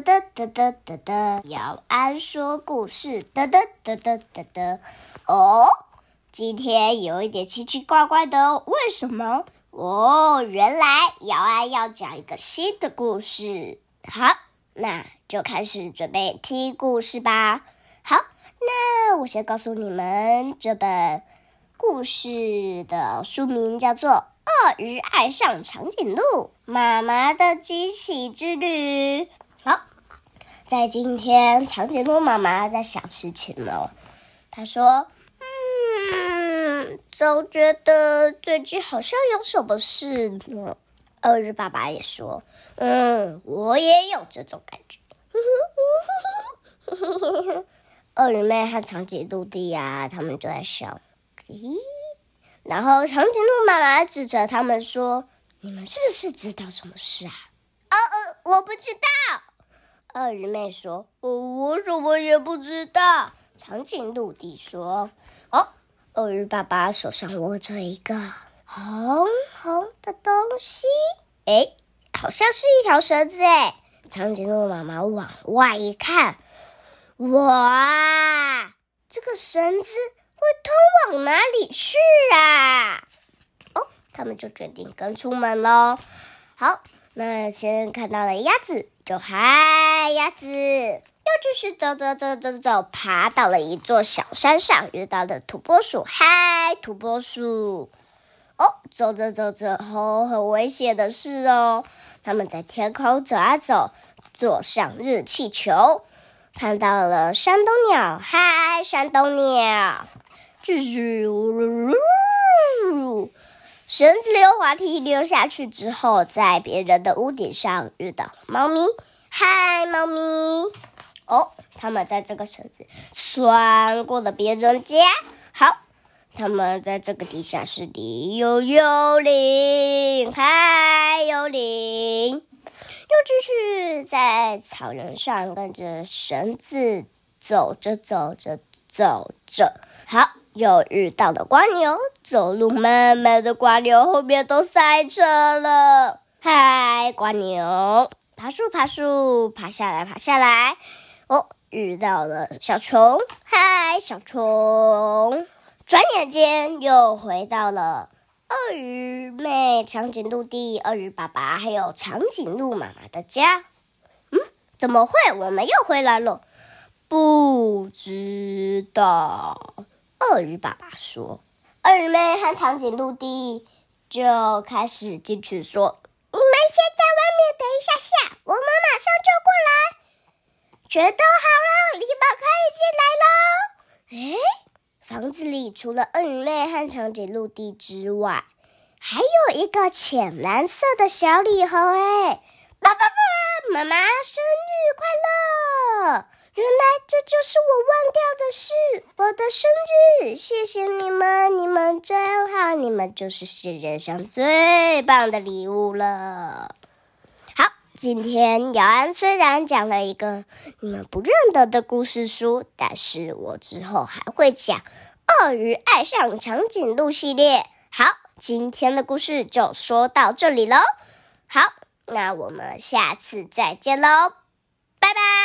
得得得得得得，姚安说故事，得得得得得得。哦，今天有一点奇奇怪怪的，为什么？哦，原来姚安要讲一个新的故事。好，那就开始准备听故事吧。好，那我先告诉你们，这本故事的书名叫做《鳄鱼爱上长颈鹿：妈妈的惊喜之旅》。好，在今天，长颈鹿妈妈在想事情了。她说：“嗯，总觉得最近好像有什么事呢。”鳄鱼爸爸也说：“嗯，我也有这种感觉。”鳄鱼妹和长颈鹿弟呀，他们就在笑。咦，然后长颈鹿妈妈指着他们说：“你们是不是知道什么事啊？”“哦哦，我不知道。”鳄鱼妹说：“我我什么也不知道。”长颈鹿弟说：“哦，鳄鱼爸爸手上握着一个红红的东西，哎，好像是一条绳子。”哎，长颈鹿妈妈往外一看，哇，这个绳子会通往哪里去啊？哦，他们就决定跟出门喽。好，那先看到了鸭子。就嗨，鸭子又继续走走走走走，爬到了一座小山上，遇到了土拨鼠。嗨，土拨鼠！哦，走着走着，哦，很危险的事哦。他们在天空走啊走，坐上热气球，看到了山东鸟。嗨，山东鸟！继续呜噜噜。绳子溜滑梯溜下去之后，在别人的屋顶上遇到了猫咪。嗨，猫咪！哦，他们在这个绳子穿过了别人家。好，他们在这个地下室里有幽灵。嗨，幽灵！又继续在草原上跟着绳子走着走着走着。好。又遇到了瓜牛，走路慢慢的瓜牛后面都塞车了。嗨，瓜牛，爬树爬树，爬下来爬下来。哦，遇到了小虫。嗨，小虫。转眼间又回到了鳄鱼妹、长颈鹿弟、鳄鱼爸爸还有长颈鹿妈妈的家。嗯，怎么会？我们又回来了？不知道。鳄鱼爸爸说：“鳄鱼妹和长颈鹿弟就开始进去说，先在外面等一下下，我们马上就过来。全都好了，你们可以进来喽。哎，房子里除了鳄鱼妹和长颈鹿弟之外，还有一个浅蓝色的小礼盒。哎，爸爸爸妈妈生日！”这就是我忘掉的事，我的生日！谢谢你们，你们真好，你们就是世界上最棒的礼物了。好，今天姚安虽然讲了一个你们不认得的故事书，但是我之后还会讲《鳄鱼爱上长颈鹿》系列。好，今天的故事就说到这里喽。好，那我们下次再见喽，拜拜。